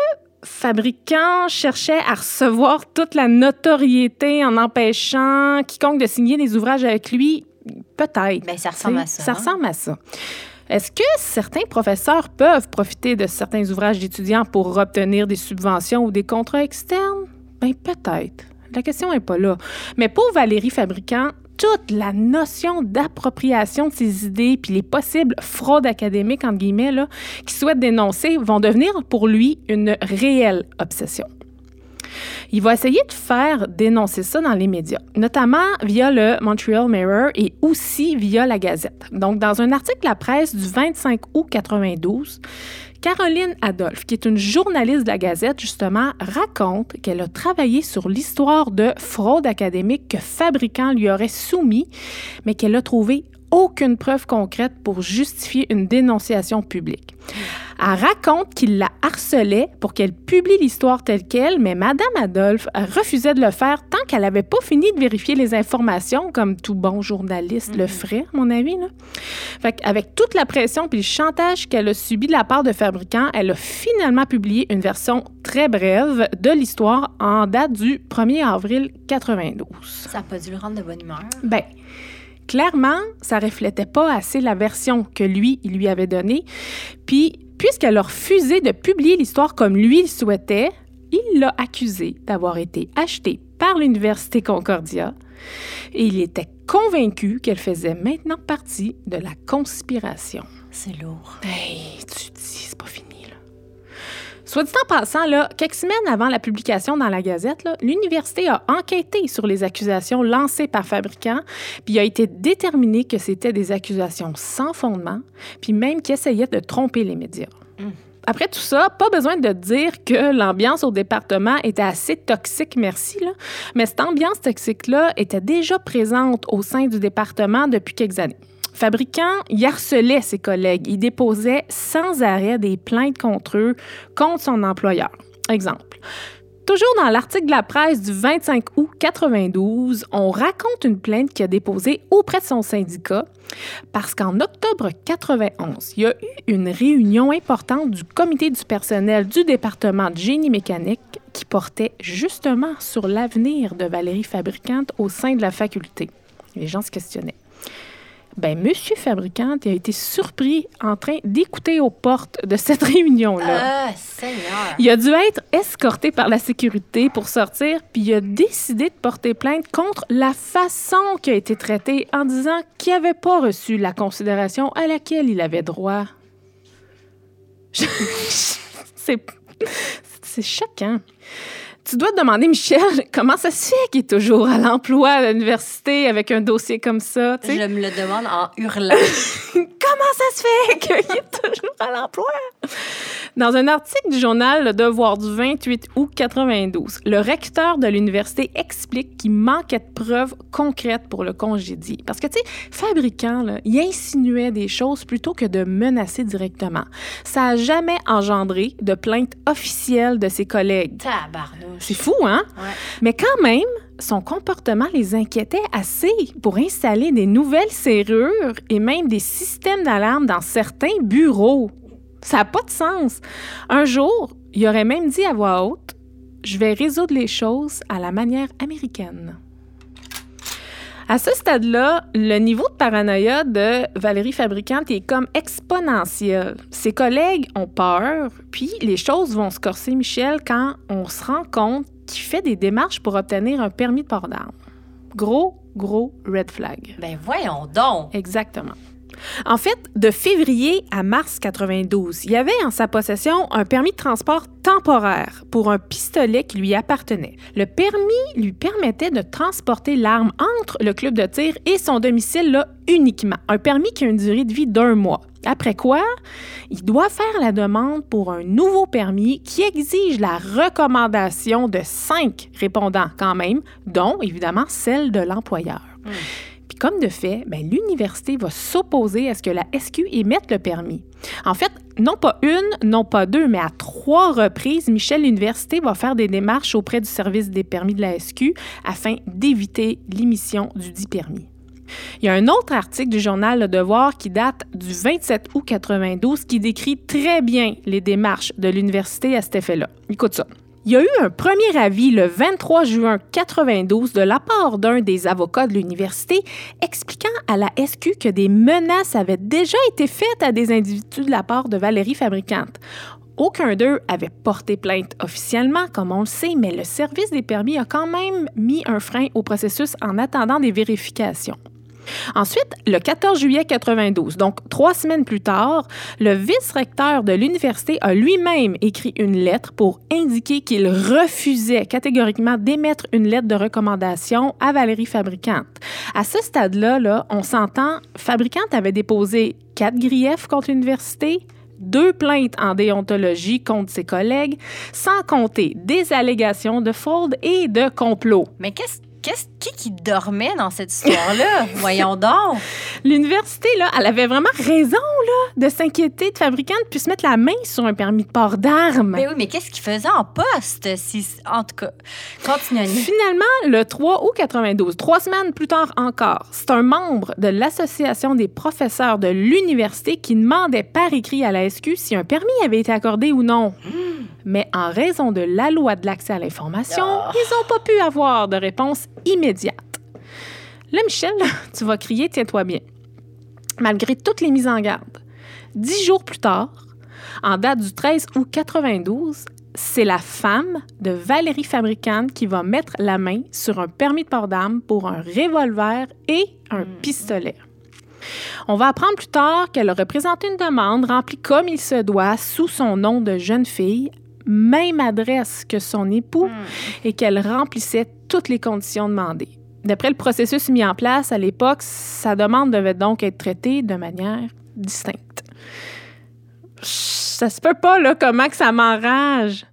Fabricant cherchait à recevoir toute la notoriété en empêchant quiconque de signer des ouvrages avec lui? Peut-être. Ben, ça ressemble à ça, Ça hein? ressemble à ça. Est-ce que certains professeurs peuvent profiter de certains ouvrages d'étudiants pour obtenir des subventions ou des contrats externes? Bien, peut-être. La question n'est pas là. Mais pour Valérie Fabricant, toute la notion d'appropriation de ses idées puis les possibles fraudes académiques, entre guillemets, là, qu'il souhaite dénoncer vont devenir pour lui une réelle obsession. Il va essayer de faire dénoncer ça dans les médias, notamment via le Montreal Mirror et aussi via la Gazette. Donc, dans un article de la presse du 25 août 92, Caroline Adolphe, qui est une journaliste de la Gazette, justement, raconte qu'elle a travaillé sur l'histoire de fraude académique que Fabricant lui aurait soumis, mais qu'elle a trouvé aucune preuve concrète pour justifier une dénonciation publique. Elle raconte qu'il la harcelait pour qu'elle publie l'histoire telle qu'elle, mais Madame Adolphe refusait de le faire tant qu'elle n'avait pas fini de vérifier les informations, comme tout bon journaliste le ferait, à mon avis. Là. Fait avec toute la pression puis le chantage qu'elle a subi de la part de fabricants, elle a finalement publié une version très brève de l'histoire en date du 1er avril 92. Ça n'a pas dû le rendre de bonne humeur? Ben, clairement, ça reflétait pas assez la version que lui, il lui avait donnée. Puis, puisqu'elle a refusé de publier l'histoire comme lui le souhaitait, il l'a accusé d'avoir été acheté par l'Université Concordia et il était convaincu qu'elle faisait maintenant partie de la conspiration. C'est lourd. Hey, tu te dis, c'est pas fini. Soit dit en passant, là, quelques semaines avant la publication dans la Gazette, l'université a enquêté sur les accusations lancées par Fabricant, puis il a été déterminé que c'était des accusations sans fondement, puis même qui essayaient de tromper les médias. Après tout ça, pas besoin de dire que l'ambiance au département était assez toxique, merci, là. mais cette ambiance toxique-là était déjà présente au sein du département depuis quelques années. Fabricant, il harcelait ses collègues. Il déposait sans arrêt des plaintes contre eux, contre son employeur. Exemple. Toujours dans l'article de la presse du 25 août 92, on raconte une plainte qu'il a déposée auprès de son syndicat parce qu'en octobre 91, il y a eu une réunion importante du comité du personnel du département de génie mécanique qui portait justement sur l'avenir de Valérie Fabricante au sein de la faculté. Les gens se questionnaient. Ben, Monsieur Fabricante a été surpris en train d'écouter aux portes de cette réunion-là. Ah, Seigneur! Il a dû être escorté par la sécurité pour sortir, puis il a décidé de porter plainte contre la façon qu'il a été traité en disant qu'il n'avait pas reçu la considération à laquelle il avait droit. C'est c'est choquant. Tu dois te demander, Michel, comment ça se fait qu'il est toujours à l'emploi à l'université avec un dossier comme ça? Je me le demande en hurlant. Comment ça se fait qu'il est toujours à l'emploi? Dans un article du journal Le Devoir du 28 août 92, le recteur de l'université explique qu'il manquait de preuves concrètes pour le congédier. Parce que, tu sais, fabricant, là, il insinuait des choses plutôt que de menacer directement. Ça n'a jamais engendré de plainte officielle de ses collègues. Tabarnouche. C'est fou, hein? Ouais. Mais quand même, son comportement les inquiétait assez pour installer des nouvelles serrures et même des systèmes d'alarme dans certains bureaux. Ça n'a pas de sens. Un jour, il aurait même dit à voix haute Je vais résoudre les choses à la manière américaine. À ce stade-là, le niveau de paranoïa de Valérie Fabricante est comme exponentiel. Ses collègues ont peur, puis les choses vont se corser Michel quand on se rend compte qu'il fait des démarches pour obtenir un permis de port d'armes. Gros, gros red flag. Ben voyons donc. Exactement. En fait, de février à mars 92, il avait en sa possession un permis de transport temporaire pour un pistolet qui lui appartenait. Le permis lui permettait de transporter l'arme entre le club de tir et son domicile là, uniquement. Un permis qui a une durée de vie d'un mois. Après quoi, il doit faire la demande pour un nouveau permis qui exige la recommandation de cinq répondants quand même, dont évidemment celle de l'employeur. Puis comme de fait, ben, l'université va s'opposer à ce que la SQ émette le permis. En fait, non pas une, non pas deux, mais à trois reprises, Michel l'université va faire des démarches auprès du service des permis de la SQ afin d'éviter l'émission du dit permis. Il y a un autre article du journal Le Devoir qui date du 27 août 92 qui décrit très bien les démarches de l'université à cet effet-là. Écoute ça. Il y a eu un premier avis le 23 juin 92 de la part d'un des avocats de l'université expliquant à la SQ que des menaces avaient déjà été faites à des individus de la part de Valérie Fabricante. Aucun d'eux avait porté plainte officiellement, comme on le sait, mais le service des permis a quand même mis un frein au processus en attendant des vérifications. Ensuite, le 14 juillet 92, donc trois semaines plus tard, le vice-recteur de l'université a lui-même écrit une lettre pour indiquer qu'il refusait catégoriquement d'émettre une lettre de recommandation à Valérie Fabricante. À ce stade-là, là, on s'entend, Fabricante avait déposé quatre griefs contre l'université, deux plaintes en déontologie contre ses collègues, sans compter des allégations de fraude et de complot. Mais qu'est-ce qu'est-ce qui qui dormait dans cette histoire-là? Voyons donc. L'université, là, elle avait vraiment raison, là, de s'inquiéter de fabricants puissent mettre la main sur un permis de port d'armes. Mais oui, mais qu'est-ce qu'il faisait en poste? Si, en tout cas, continue. Annie. Finalement, le 3 août 92, trois semaines plus tard encore, c'est un membre de l'Association des professeurs de l'université qui demandait par écrit à la SQ si un permis avait été accordé ou non. Mais en raison de la loi de l'accès à l'information, Ah. ils n'ont pas pu avoir de réponse immédiate. Là, Michel, tu vas crier, tiens-toi bien. Malgré toutes les mises en garde, dix jours plus tard, en date du 13 août 92, c'est la femme de Valérie Fabricante qui va mettre la main sur un permis de port d'armes pour un revolver et un pistolet. On va apprendre plus tard qu'elle a représenté une demande remplie comme il se doit sous son nom de jeune fille, même adresse que son époux, et qu'elle remplissait toutes les conditions demandées. D'après le processus mis en place à l'époque, sa demande devait donc être traitée de manière distincte. Ça se peut pas, là, comment que ça m'enrage.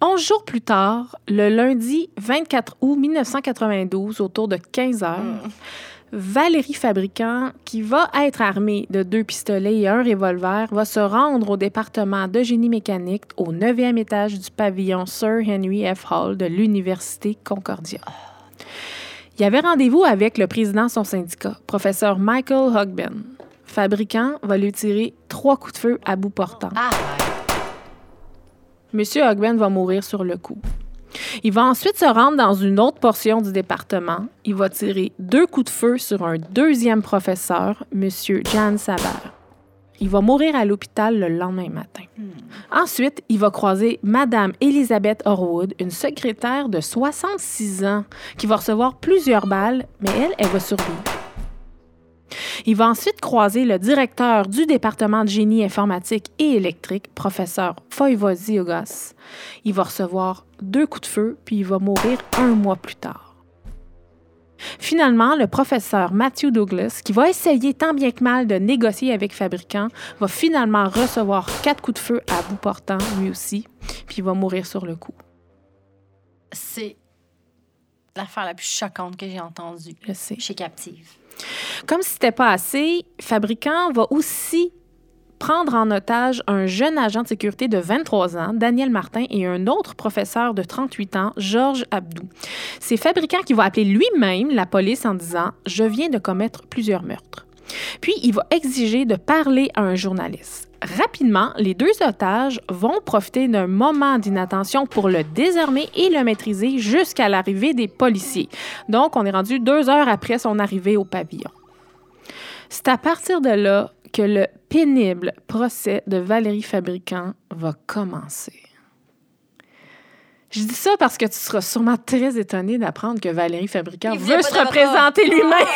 Onze jours plus tard, le lundi 24 août 1992, autour de 15 heures, Valérie Fabricant, qui va être armée de deux pistolets et un revolver, va se rendre au département de génie mécanique au 9e étage du pavillon Sir Henry F. Hall de l'Université Concordia. Il y avait rendez-vous avec le président de son syndicat, professeur Michael Hogben. Fabricant va lui tirer trois coups de feu à bout portant. Ah, Monsieur Hogben va mourir sur le coup. Il va ensuite se rendre dans une autre portion du département. Il va tirer deux coups de feu sur un deuxième professeur, Monsieur Jan Saber. Il va mourir à l'hôpital le lendemain matin. Ensuite, il va croiser Madame Elizabeth Horwood, une secrétaire de 66 ans, qui va recevoir plusieurs balles, mais elle, elle va survivre. Il va ensuite croiser le directeur du département de génie informatique et électrique, professeur Foyvoziogos. Il va recevoir deux coups de feu, puis il va mourir un mois plus tard. Finalement, le professeur Matthew Douglas, qui va essayer tant bien que mal de négocier avec Fabricant, va finalement recevoir quatre coups de feu à bout portant, lui aussi, puis il va mourir sur le coup. c'est l'affaire la plus choquante que j'ai entendue Je sais. chez Captive. Comme si c'était pas assez, Fabricant va aussi prendre en otage un jeune agent de sécurité de 23 ans, Daniel Martin, et un autre professeur de 38 ans, Georges Abdou. C'est Fabricant qui va appeler lui-même la police en disant Je viens de commettre plusieurs meurtres. Puis, il va exiger de parler à un journaliste. Rapidement, les deux otages vont profiter d'un moment d'inattention pour le désarmer et le maîtriser jusqu'à l'arrivée des policiers. Donc, on est rendu deux heures après son arrivée au pavillon. C'est à partir de là que le pénible procès de Valérie Fabricant va commencer. Je dis ça parce que tu seras sûrement très étonné d'apprendre que Valérie Fabricant veut se représenter lui-même.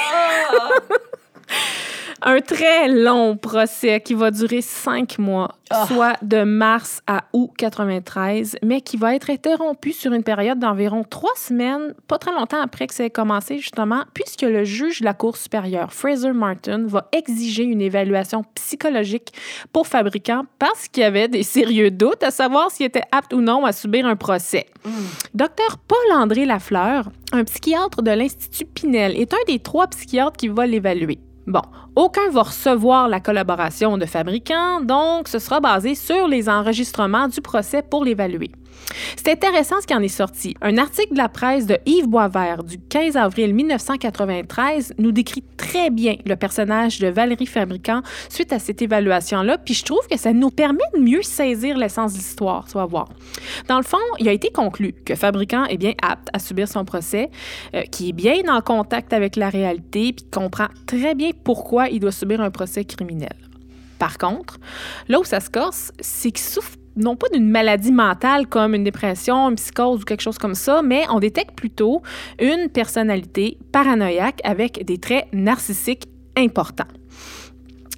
Un très long procès qui va durer cinq mois, Ah. soit de mars à août 93, mais qui va être interrompu sur une période d'environ trois semaines, pas très longtemps après que ça ait commencé, justement, puisque le juge de la Cour supérieure, Fraser Martin, va exiger une évaluation psychologique pour fabricant parce qu'il y avait des sérieux doutes à savoir s'il était apte ou non à subir un procès. Docteur Paul-André Lafleur, un psychiatre de l'Institut Pinel, est un des trois psychiatres qui va l'évaluer. Bon, aucun va recevoir la collaboration de fabricant, donc ce sera basé sur les enregistrements du procès pour l'évaluer. C'est intéressant ce qui en est sorti. Un article de la presse de Yves Boisvert du 15 avril 1993 nous décrit très bien le personnage de Valérie Fabricant suite à cette évaluation-là, puis je trouve que ça nous permet de mieux saisir l'essence de l'histoire, tu vas voir. Dans le fond, il a été conclu que Fabricant est bien apte à subir son procès, euh, qui est bien en contact avec la réalité, puis comprend très bien pourquoi il doit subir un procès criminel. Par contre, là où ça se corse, c'est qu'il souffre non pas d'une maladie mentale comme une dépression, une psychose ou quelque chose comme ça, mais on détecte plutôt une personnalité paranoïaque avec des traits narcissiques importants.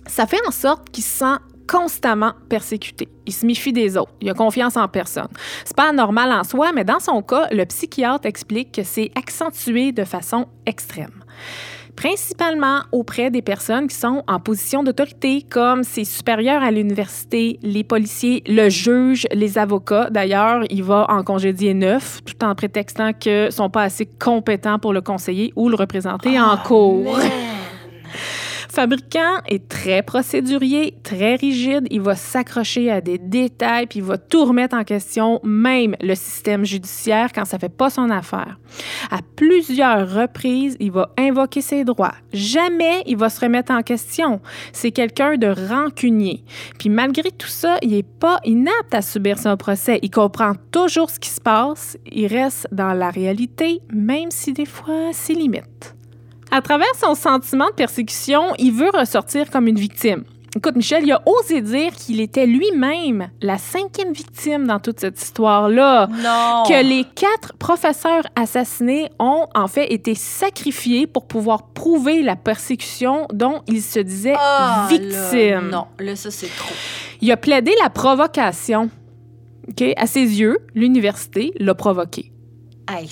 Ça fait en sorte qu'il se sent constamment persécuté. Il se méfie des autres. Il a confiance en personne. C'est pas anormal en soi, mais dans son cas, le psychiatre explique que c'est accentué de façon extrême principalement auprès des personnes qui sont en position d'autorité, comme ses supérieurs à l'université, les policiers, le juge, les avocats. D'ailleurs, il va en congédier neuf, tout en prétextant qu'ils ne sont pas assez compétents pour le conseiller ou le représenter en cours. Man. Fabricant est très procédurier, très rigide. Il va s'accrocher à des détails, puis il va tout remettre en question, même le système judiciaire, quand ça fait pas son affaire. À plusieurs reprises, il va invoquer ses droits. Jamais il va se remettre en question. C'est quelqu'un de rancunier. Puis malgré tout ça, il est pas inapte à subir son procès. Il comprend toujours ce qui se passe. Il reste dans la réalité, même si des fois, c'est limite. À travers son sentiment de persécution, il veut ressortir comme une victime. Écoute, Michel, il a osé dire qu'il était lui-même la cinquième victime dans toute cette histoire-là. Non. Que les quatre professeurs assassinés ont en fait été sacrifiés pour pouvoir prouver la persécution dont il se disait Ah, victime. là, non, là, ça, c'est trop. Il a plaidé la provocation. OK? À ses yeux, l'université l'a provoqué. Hey,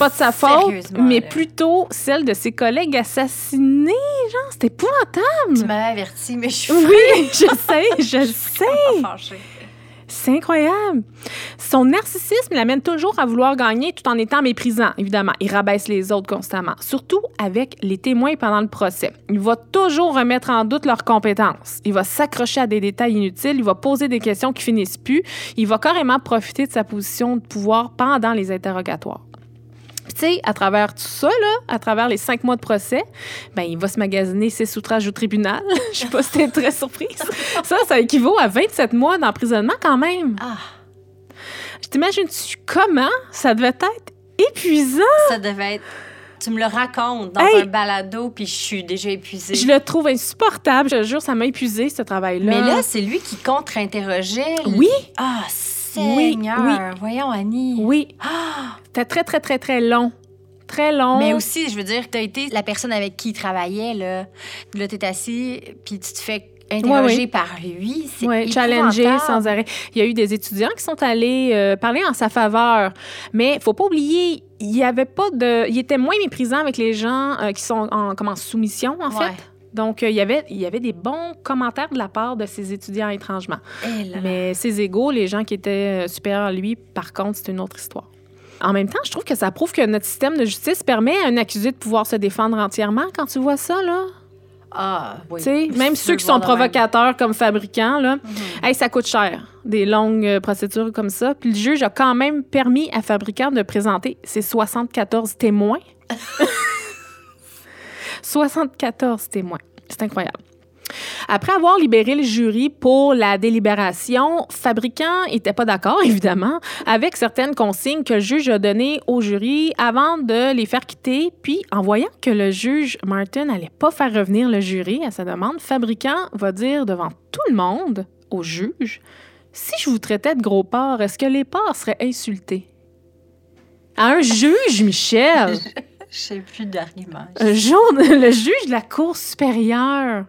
pas de sa faute, mais là. plutôt celle de ses collègues assassinés. Genre, c'était épouvantable. Tu m'avais averti, mais je suis Oui, je sais, je sais. pas fâchée. C'est incroyable. Son narcissisme l'amène toujours à vouloir gagner tout en étant méprisant, évidemment. Il rabaisse les autres constamment, surtout avec les témoins pendant le procès. Il va toujours remettre en doute leurs compétences. Il va s'accrocher à des détails inutiles. Il va poser des questions qui finissent plus. Il va carrément profiter de sa position de pouvoir pendant les interrogatoires. Puis, tu sais, à travers tout ça, là, à travers les cinq mois de procès, ben, il va se magasiner ses outrages au tribunal. Je sais pas si t'es très surprise. Ça, ça équivaut à 27 mois d'emprisonnement quand même. Ah, Je t'imagine-tu comment ça devait être épuisant? ça devait être. Tu me le racontes dans Hey! un balado, puis je suis déjà épuisée. Je le trouve insupportable. Je te jure, ça m'a épuisé, ce travail-là. Mais là, c'est lui qui contre-interrogeait. Oui. Ah, Oui, Seigneur. Voyons, Annie. Oui, Ah! c'était très, très, très, très long. Très long. Mais aussi, je veux dire, tu as été la personne avec qui il travaillait, là. Là, tu es assis, puis tu te fais ouais. par lui. C'est Oui, challengé sans arrêt. Il y a eu des étudiants qui sont allés euh, parler en sa faveur. Mais faut pas oublier, il y avait pas de. Il était moins méprisant avec les gens euh, qui sont en, comme en soumission, en Ouais. fait. Donc, euh, il, y avait, il y avait des bons commentaires de la part de ces étudiants étrangement. Eh là là. Mais ses égaux, les gens qui étaient euh, supérieurs à lui, par contre, c'est une autre histoire. En même temps, je trouve que ça prouve que notre système de justice permet à un accusé de pouvoir se défendre entièrement quand tu vois ça, là. Ah, oui. Tu sais, même ceux qui sont même. provocateurs comme fabricants, là, Mhm. hey, ça coûte cher, des longues euh, procédures comme ça. Puis le juge a quand même permis à fabricant de présenter ses 74 témoins. 74 témoins. C'est incroyable. Après avoir libéré le jury pour la délibération, Fabricant n'était pas d'accord, évidemment, avec certaines consignes que le juge a données au jury avant de les faire quitter. Puis, en voyant que le juge Martin n'allait pas faire revenir le jury à sa demande, Fabricant va dire devant tout le monde au juge Si je vous traitais de gros porc, est-ce que les porcs seraient insultés un juge, Michel Je sais plus d'argument. un jour, le juge de la Cour supérieure.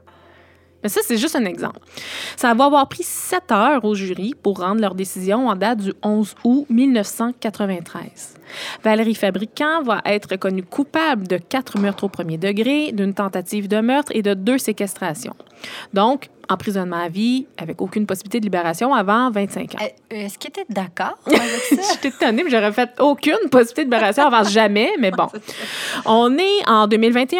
Mais ça, c'est juste un exemple. Ça va avoir pris sept heures au jury pour rendre leur décision en date du 11 août 1993. Valérie Fabricant va être reconnue coupable de quatre meurtres au premier degré, d'une tentative de meurtre et de deux séquestrations. Donc, emprisonnement à vie avec aucune possibilité de libération avant 25 ans. Euh, Est-ce que tu es d'accord avec ça? J'étais étonnée, mais j'aurais fait aucune possibilité de libération avant jamais, mais bon. On est en 2021.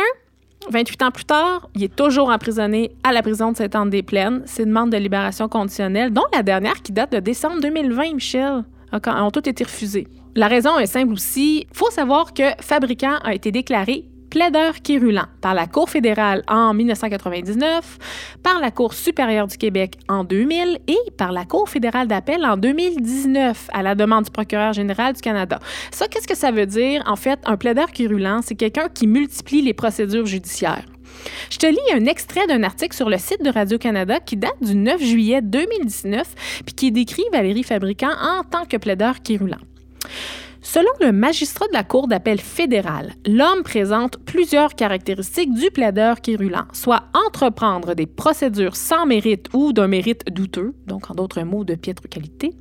28 ans plus tard, il est toujours emprisonné à la prison de Sainte-Anne-des-Plaines. Ses demandes de libération conditionnelle, dont la dernière qui date de décembre 2020, Michel, ont toutes été refusées. La raison est simple aussi. Il faut savoir que Fabricant a été déclaré plaideur quérulant par la Cour fédérale en 1999, par la Cour supérieure du Québec en 2000 et par la Cour fédérale d'appel en 2019 à la demande du procureur général du Canada. Ça, qu'est-ce que ça veut dire? En fait, un plaideur quérulant, c'est quelqu'un qui multiplie les procédures judiciaires. Je te lis un extrait d'un article sur le site de Radio-Canada qui date du 9 juillet 2019 puis qui décrit Valérie Fabricant en tant que plaideur quérulant. Selon le magistrat de la Cour d'appel fédérale, l'homme présente plusieurs caractéristiques du plaideur quérulant, soit entreprendre des procédures sans mérite ou d'un mérite douteux, donc en d'autres mots de piètre qualité,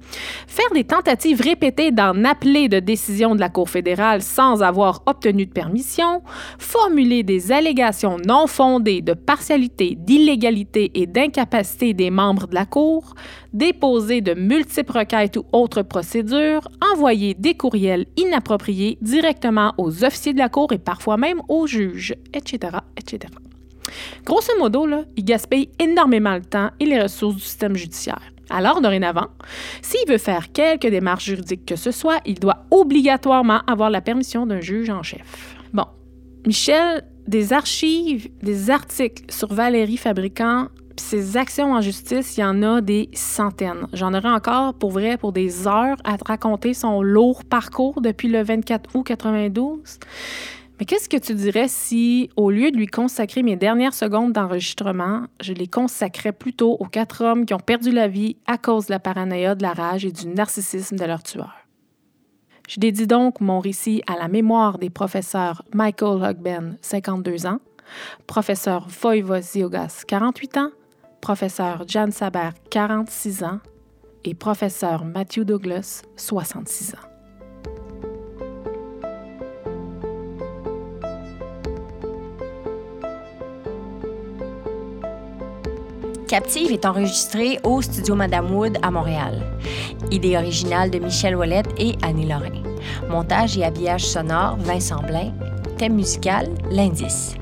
faire des tentatives répétées d'en appeler de décision de la Cour fédérale sans avoir obtenu de permission, formuler des allégations non fondées de partialité, d'illégalité et d'incapacité des membres de la Cour, déposer de multiples requêtes ou autres procédures, envoyer des courriels inappropriés directement aux officiers de la Cour et parfois même aux juges, etc., etc. Grosso modo, il gaspille énormément le temps et les ressources du système judiciaire. Alors, dorénavant, s'il veut faire quelque démarche juridique que ce soit, il doit obligatoirement avoir la permission d'un juge en chef. Bon, Michel, des archives, des articles sur Valérie Fabricant, puis ses actions en justice, il y en a des centaines. J'en aurais encore, pour vrai, pour des heures à te raconter son lourd parcours depuis le 24 août 92. Mais qu'est-ce que tu dirais si, au lieu de lui consacrer mes dernières secondes d'enregistrement, je les consacrais plutôt aux quatre hommes qui ont perdu la vie à cause de la paranoïa, de la rage et du narcissisme de leur tueur? Je dédie donc mon récit à la mémoire des professeurs Michael Hogben, 52 ans, professeur Voivoziogas, 48 ans, professeur Jan Saber, 46 ans, et professeur Matthew Douglas, 66 ans. Captive est enregistré au studio Madame Wood à Montréal. Idée originale de Michel Ouellette et Annie Lorrain. Montage et habillage sonore Vincent Blain. Thème musical L'Indice.